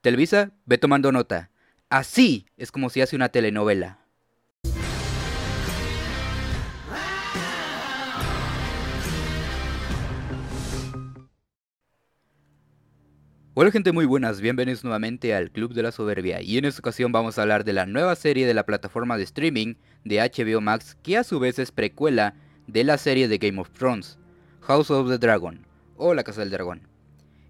Televisa, ve tomando nota. Así es como se hace una telenovela. Hola gente muy buenas, bienvenidos nuevamente al Club de la Soberbia y en esta ocasión vamos a hablar de la nueva serie de la plataforma de streaming de HBO Max que a su vez es precuela de la serie de Game of Thrones, House of the Dragon o La Casa del Dragón.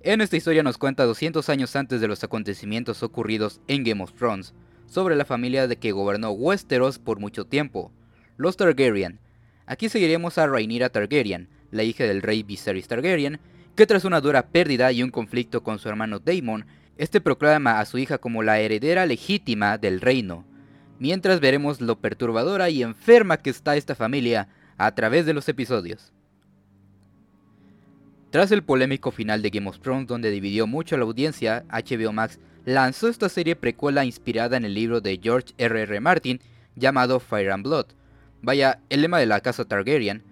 En esta historia nos cuenta 200 años antes de los acontecimientos ocurridos en Game of Thrones, sobre la familia de que gobernó Westeros por mucho tiempo, los Targaryen. Aquí seguiremos a Rhaenyra Targaryen, la hija del rey Viserys Targaryen, que tras una dura pérdida y un conflicto con su hermano Daemon, este proclama a su hija como la heredera legítima del reino, mientras veremos lo perturbadora y enferma que está esta familia a través de los episodios. Tras el polémico final de Game of Thrones donde dividió mucho a la audiencia, HBO Max lanzó esta serie precuela inspirada en el libro de George R.R. Martin llamado Fire and Blood. Vaya, el lema de la casa Targaryen,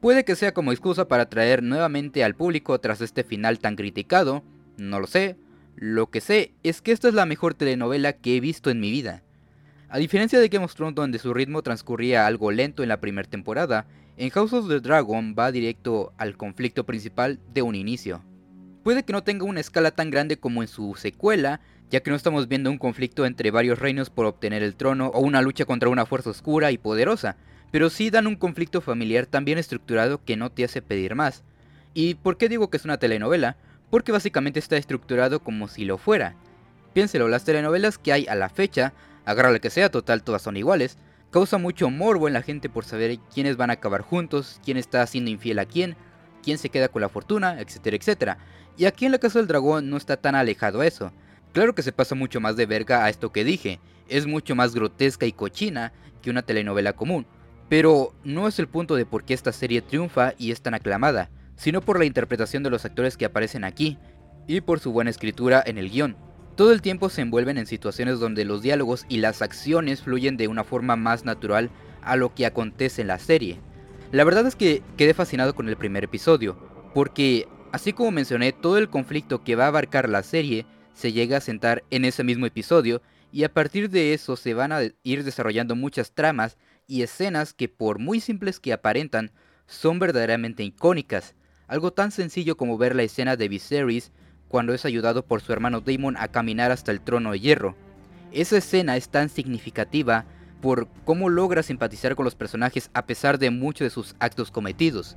Puede que sea como excusa para atraer nuevamente al público tras este final tan criticado, no lo sé. Lo que sé es que esta es la mejor telenovela que he visto en mi vida. A diferencia de Game of Thrones donde su ritmo transcurría algo lento en la primera temporada, en House of the Dragon va directo al conflicto principal de un inicio. Puede que no tenga una escala tan grande como en su secuela, ya que no estamos viendo un conflicto entre varios reinos por obtener el trono o una lucha contra una fuerza oscura y poderosa, pero sí dan un conflicto familiar tan bien estructurado que no te hace pedir más. ¿Y por qué digo que es una telenovela? Porque básicamente está estructurado como si lo fuera. Piénselo, las telenovelas que hay a la fecha, agarra que sea, total todas son iguales, causa mucho morbo en la gente por saber quiénes van a acabar juntos, quién está siendo infiel a quién, quién se queda con la fortuna, etcétera, etcétera. Y aquí en la casa del dragón no está tan alejado eso. Claro que se pasa mucho más de verga a esto que dije, es mucho más grotesca y cochina que una telenovela común, pero no es el punto de por qué esta serie triunfa y es tan aclamada, sino por la interpretación de los actores que aparecen aquí, y por su buena escritura en el guion. Todo el tiempo se envuelven en situaciones donde los diálogos y las acciones fluyen de una forma más natural a lo que acontece en la serie. La verdad es que quedé fascinado con el primer episodio, porque, así como mencioné, todo el conflicto que va a abarcar la serie se llega a sentar en ese mismo episodio, y a partir de eso se van a ir desarrollando muchas tramas y escenas que por muy simples que aparentan, son verdaderamente icónicas. Algo tan sencillo como ver la escena de Viserys cuando es ayudado por su hermano Daemon a caminar hasta el trono de hierro. Esa escena es tan significativa por cómo logra simpatizar con los personajes a pesar de muchos de sus actos cometidos.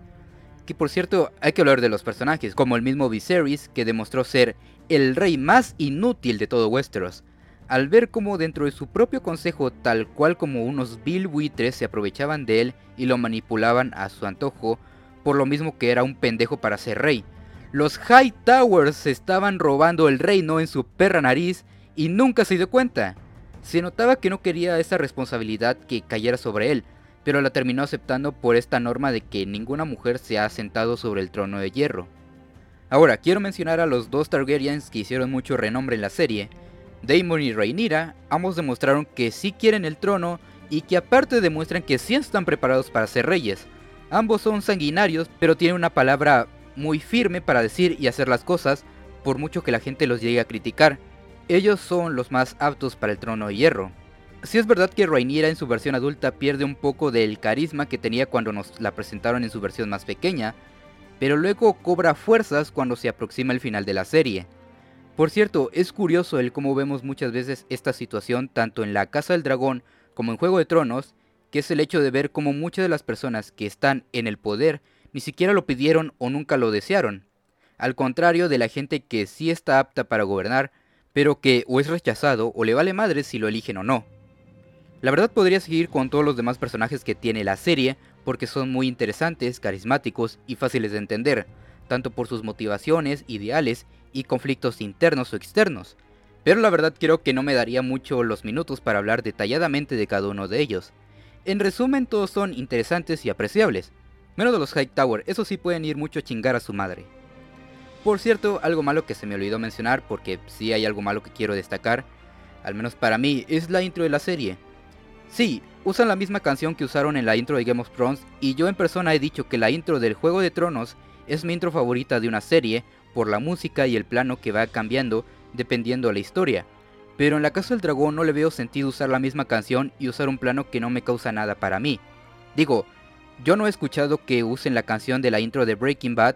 Que por cierto, hay que hablar de los personajes, como el mismo Viserys, que demostró ser el rey más inútil de todo Westeros, al ver cómo dentro de su propio consejo, tal cual como unos vil buitres se aprovechaban de él y lo manipulaban a su antojo, por lo mismo que era un pendejo para ser rey. Los High Towers estaban robando el reino en su perra nariz y nunca se dio cuenta. Se notaba que no quería esa responsabilidad que cayera sobre él, pero la terminó aceptando por esta norma de que ninguna mujer se ha sentado sobre el trono de hierro. Ahora, quiero mencionar a los dos Targaryens que hicieron mucho renombre en la serie, Daemon y Rhaenyra ambos demostraron que sí quieren el trono y que aparte demuestran que sí están preparados para ser reyes. Ambos son sanguinarios, pero tienen una palabra muy firme para decir y hacer las cosas, por mucho que la gente los llegue a criticar. Ellos son los más aptos para el trono de hierro. Si es verdad que Rhaenyra en su versión adulta pierde un poco del carisma que tenía cuando nos la presentaron en su versión más pequeña, pero luego cobra fuerzas cuando se aproxima el final de la serie. Por cierto, es curioso el cómo vemos muchas veces esta situación tanto en la Casa del Dragón como en Juego de Tronos, que es el hecho de ver cómo muchas de las personas que están en el poder ni siquiera lo pidieron o nunca lo desearon. Al contrario de la gente que sí está apta para gobernar, pero que o es rechazado o le vale madre si lo eligen o no. La verdad podría seguir con todos los demás personajes que tiene la serie, porque son muy interesantes, carismáticos y fáciles de entender, tanto por sus motivaciones, ideales y conflictos internos o externos, pero la verdad creo que no me daría mucho los minutos para hablar detalladamente de cada uno de ellos. En resumen, todos son interesantes y apreciables, menos de los Hightower, eso sí pueden ir mucho a chingar a su madre. Por cierto, algo malo que se me olvidó mencionar, porque sí hay algo malo que quiero destacar, al menos para mí, es la intro de la serie. Sí, usan la misma canción que usaron en la intro de Game of Thrones, y yo en persona he dicho que la intro del Juego de Tronos es mi intro favorita de una serie por la música y el plano que va cambiando dependiendo de la historia. Pero en la Casa del Dragón no le veo sentido usar la misma canción y usar un plano que no me causa nada para mí. Digo, yo no he escuchado que usen la canción de la intro de Breaking Bad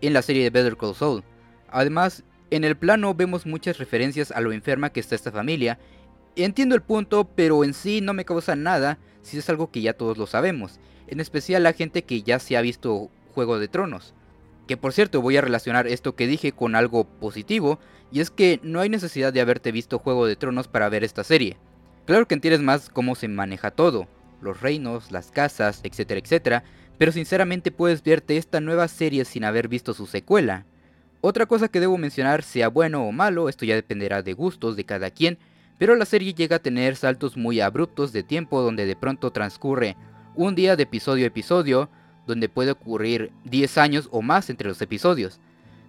en la serie de Better Call Saul. Además, en el plano vemos muchas referencias a lo enferma que está esta familia. Entiendo el punto, pero en sí no me causa nada si es algo que ya todos lo sabemos. En especial la gente que ya se ha visto Juego de Tronos. Que por cierto voy a relacionar esto que dije con algo positivo, y es que no hay necesidad de haberte visto Juego de Tronos para ver esta serie. Claro que entiendes más cómo se maneja todo, los reinos, las casas, etcétera, etcétera, pero sinceramente puedes verte esta nueva serie sin haber visto su secuela. Otra cosa que debo mencionar, sea bueno o malo, esto ya dependerá de gustos de cada quien, pero la serie llega a tener saltos muy abruptos de tiempo donde de pronto transcurre un día de episodio a episodio, donde puede ocurrir 10 años o más entre los episodios.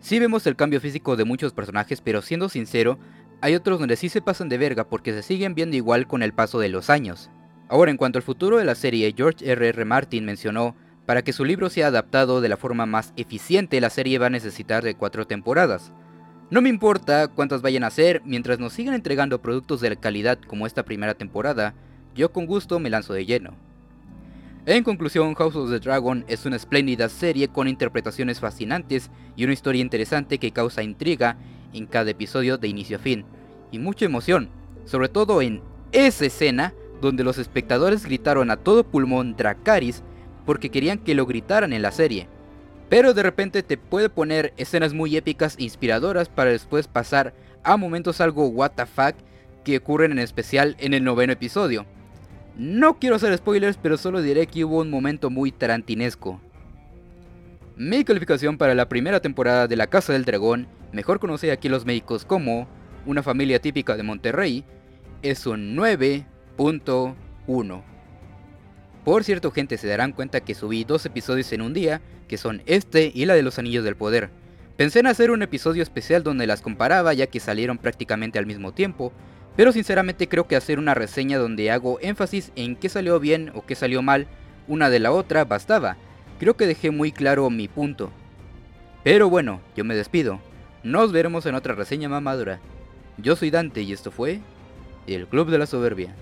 Sí vemos el cambio físico de muchos personajes, pero siendo sincero, hay otros donde sí se pasan de verga porque se siguen viendo igual con el paso de los años. Ahora, en cuanto al futuro de la serie, George R.R. R. Martin mencionó, para que su libro sea adaptado de la forma más eficiente, la serie va a necesitar de 4 temporadas. No me importa cuántas vayan a ser, mientras nos sigan entregando productos de calidad como esta primera temporada, yo con gusto me lanzo de lleno. En conclusión, House of the Dragon es una espléndida serie con interpretaciones fascinantes y una historia interesante que causa intriga en cada episodio de inicio a fin, y mucha emoción, sobre todo en esa escena donde los espectadores gritaron a todo pulmón Dracaris porque querían que lo gritaran en la serie. Pero de repente te puede poner escenas muy épicas e inspiradoras para después pasar a momentos algo fuck que ocurren en especial en el noveno episodio. No quiero hacer spoilers, pero solo diré que hubo un momento muy tarantinesco. Mi calificación para la primera temporada de La Casa del Dragón, mejor conocida aquí los médicos como una familia típica de Monterrey, es un 9.1. Por cierto gente, se darán cuenta que subí dos episodios en un día, que son este y la de los Anillos del Poder. Pensé en hacer un episodio especial donde las comparaba ya que salieron prácticamente al mismo tiempo, pero sinceramente creo que hacer una reseña donde hago énfasis en qué salió bien o qué salió mal una de la otra bastaba. Creo que dejé muy claro mi punto. Pero bueno, yo me despido. Nos veremos en otra reseña mamadura. Yo soy Dante y esto fue El Club de la Soberbia.